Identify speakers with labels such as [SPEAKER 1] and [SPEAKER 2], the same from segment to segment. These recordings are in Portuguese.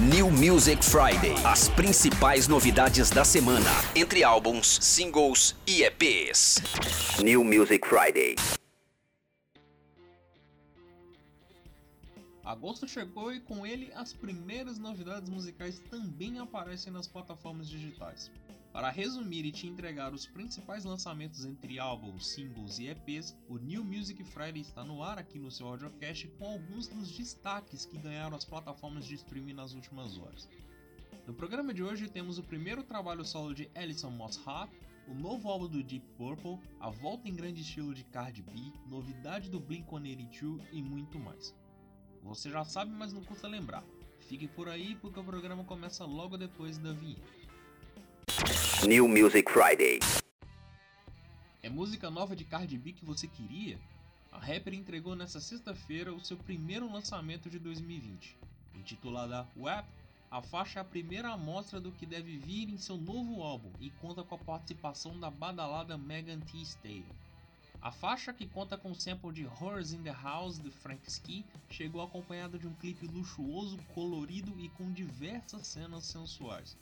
[SPEAKER 1] New Music Friday. As principais novidades da semana, entre álbuns, singles e EPs. New Music Friday.
[SPEAKER 2] Agosto chegou e com ele as primeiras novidades musicais também aparecem nas plataformas digitais. Para resumir e te entregar os principais lançamentos entre álbuns, singles e EPs, o New Music Friday está no ar aqui no seu audiocast com alguns dos destaques que ganharam as plataformas de streaming nas últimas horas. No programa de hoje temos o primeiro trabalho solo de Alison Moss Hart, o novo álbum do Deep Purple, a volta em grande estilo de Cardi B, novidade do Blink-182 e muito mais. Você já sabe, mas não custa lembrar. Fique por aí porque o programa começa logo depois da vinheta.
[SPEAKER 1] New Music Friday.
[SPEAKER 2] É música nova de Cardi B que você queria? A rapper entregou nesta sexta-feira o seu primeiro lançamento de 2020. Intitulada WAP, a faixa é a primeira amostra do que deve vir em seu novo álbum e conta com a participação da badalada Megan Thee Stallion. A faixa, que conta com o sample de Horrors in the House de Frank Ski, chegou acompanhada de um clipe luxuoso, colorido e com diversas cenas sensuais.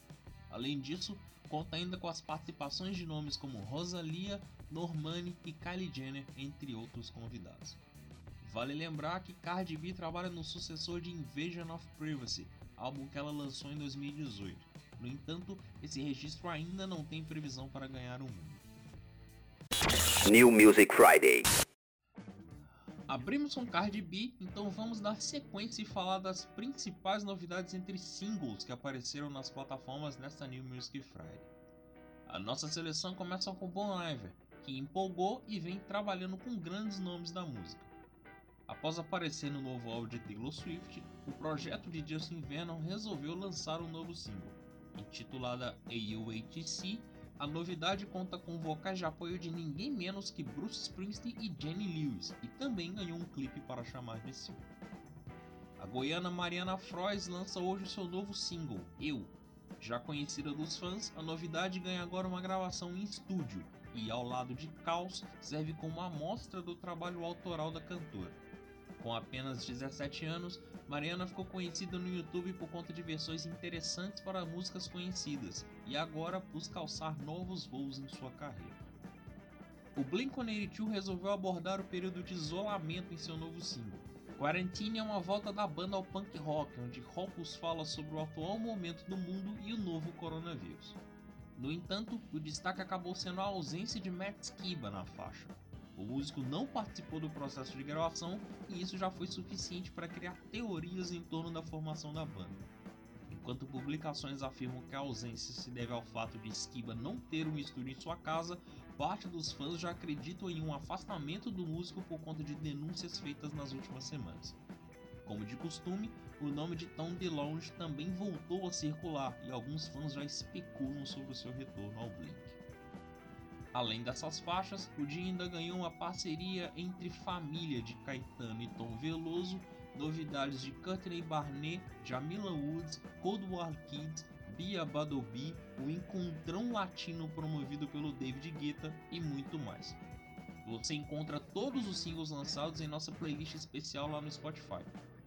[SPEAKER 2] Além disso, conta ainda com as participações de nomes como Rosalia, Normani e Kylie Jenner, entre outros convidados. Vale lembrar que Cardi B trabalha no sucessor de Invasion of Privacy, álbum que ela lançou em 2018. No entanto, esse registro ainda não tem previsão para ganhar o mundo.
[SPEAKER 1] New Music Friday.
[SPEAKER 2] Abrimos com Cardi B, então vamos dar sequência e falar das principais novidades entre singles que apareceram nas plataformas nesta New Music Friday. A nossa seleção começa com Bon Iver, que empolgou e vem trabalhando com grandes nomes da música. Após aparecer no novo álbum de Taylor Swift, o projeto de Justin Vernon resolveu lançar um novo single, intitulada AUHC a novidade conta com vocais de apoio de ninguém menos que Bruce Springsteen e Jenny Lewis, e também ganhou um clipe para chamar de seu. A goiana Mariana Frois lança hoje seu novo single, Eu. Já conhecida dos fãs, a novidade ganha agora uma gravação em estúdio e, ao lado de Caos, serve como amostra do trabalho autoral da cantora. Com apenas 17 anos, Mariana ficou conhecida no YouTube por conta de versões interessantes para músicas conhecidas e agora busca alçar novos voos em sua carreira. O Blink-182 resolveu abordar o período de isolamento em seu novo single. Quarantine é uma volta da banda ao punk rock, onde Hoppus fala sobre o atual momento do mundo e o novo coronavírus. No entanto, o destaque acabou sendo a ausência de Matt Skiba na faixa. O músico não participou do processo de gravação e isso já foi suficiente para criar teorias em torno da formação da banda. Enquanto publicações afirmam que a ausência se deve ao fato de Skiba não ter um estúdio em sua casa, parte dos fãs já acreditam em um afastamento do músico por conta de denúncias feitas nas últimas semanas. Como de costume, o nome de Tom DeLonge também voltou a circular e alguns fãs já especulam sobre o seu retorno ao Blink. Além dessas faixas, o dia ainda ganhou uma parceria entre Família de Caetano e Tom Veloso, novidades de Courtney Barnett, Jamila Woods, Cold War Kids, Bia Badobi, o encontrão latino promovido pelo David Guetta e muito mais. Você encontra todos os singles lançados em nossa playlist especial lá no Spotify.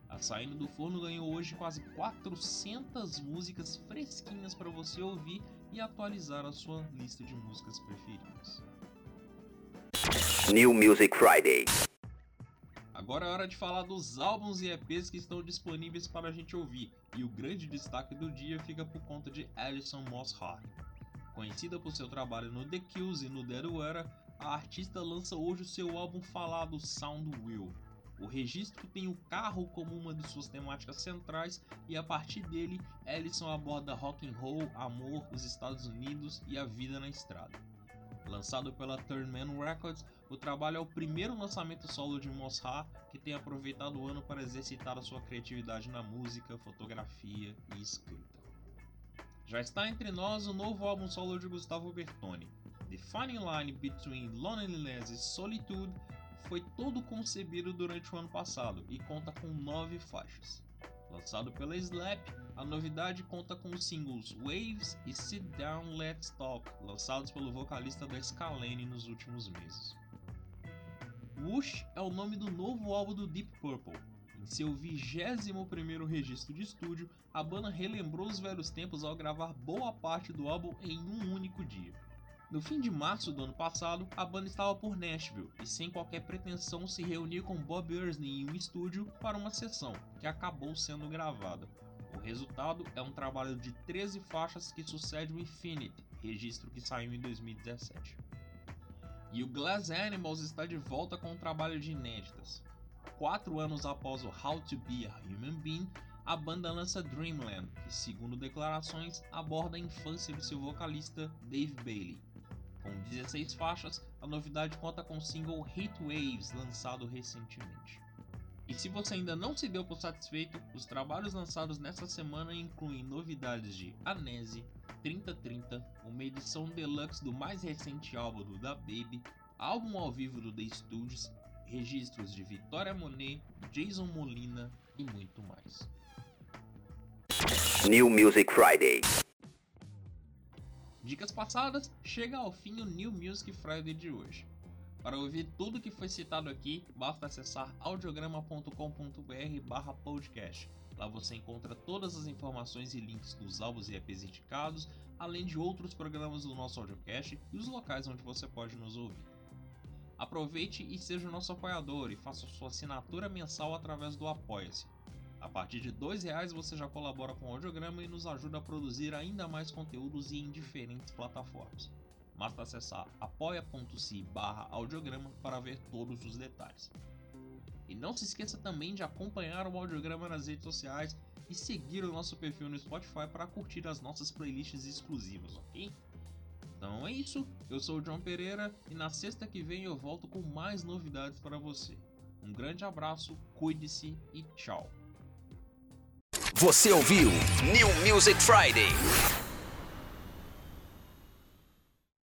[SPEAKER 2] A Saindo do Forno ganhou hoje quase 400 músicas fresquinhas para você ouvir e atualizar a sua lista de músicas preferidas.
[SPEAKER 1] New Music Friday.
[SPEAKER 2] Agora é hora de falar dos álbuns e EPs que estão disponíveis para a gente ouvir, e o grande destaque do dia fica por conta de Alison Moss Hart. Conhecida por seu trabalho no The Kills e no Dead Era, a artista lança hoje o seu álbum falado Sound Will. O registro tem o carro como uma de suas temáticas centrais e a partir dele, Ellison aborda rock and roll, amor, os Estados Unidos e a vida na estrada. Lançado pela Turnman Records, o trabalho é o primeiro lançamento solo de Mossha que tem aproveitado o ano para exercitar a sua criatividade na música, fotografia e escrita. Já está entre nós o novo álbum solo de Gustavo Bertoni. The Fine Line Between Loneliness e Solitude foi todo concebido durante o ano passado e conta com nove faixas. Lançado pela Slap, a novidade conta com os singles Waves e Sit Down Let's Talk, lançados pelo vocalista da Scalene nos últimos meses. Whoosh é o nome do novo álbum do Deep Purple. Em seu 21º registro de estúdio, a banda relembrou os velhos tempos ao gravar boa parte do álbum em um único dia. No fim de março do ano passado, a banda estava por Nashville e, sem qualquer pretensão, se reuniu com Bob Erskine em um estúdio para uma sessão, que acabou sendo gravada. O resultado é um trabalho de 13 faixas que sucede o Infinite, registro que saiu em 2017. E o Glass Animals está de volta com um trabalho de inéditas. Quatro anos após o How to Be a Human Being, a banda lança Dreamland, que, segundo declarações, aborda a infância do seu vocalista Dave Bailey. Com 16 faixas, a novidade conta com o single Heat Waves, lançado recentemente. E se você ainda não se deu por satisfeito, os trabalhos lançados nesta semana incluem novidades de Anese, 3030, uma edição deluxe do mais recente álbum do Da Baby, álbum ao vivo do The Studios, registros de Vitória Monet, Jason Molina e muito mais.
[SPEAKER 1] New Music Friday.
[SPEAKER 2] Dicas passadas, chega ao fim o New Music Friday de hoje. Para ouvir tudo que foi citado aqui, basta acessar audiograma.com.br podcast. Lá você encontra todas as informações e links dos álbuns e EPs indicados, além de outros programas do nosso audiocast e os locais onde você pode nos ouvir. Aproveite e seja o nosso apoiador e faça sua assinatura mensal através do Apoia-se. A partir de R$ reais você já colabora com o audiograma e nos ajuda a produzir ainda mais conteúdos em diferentes plataformas. Basta acessar apoia.se audiograma para ver todos os detalhes. E não se esqueça também de acompanhar o audiograma nas redes sociais e seguir o nosso perfil no Spotify para curtir as nossas playlists exclusivas, ok? Então é isso, eu sou o John Pereira e na sexta que vem eu volto com mais novidades para você. Um grande abraço, cuide-se e tchau.
[SPEAKER 1] Você ouviu New Music Friday.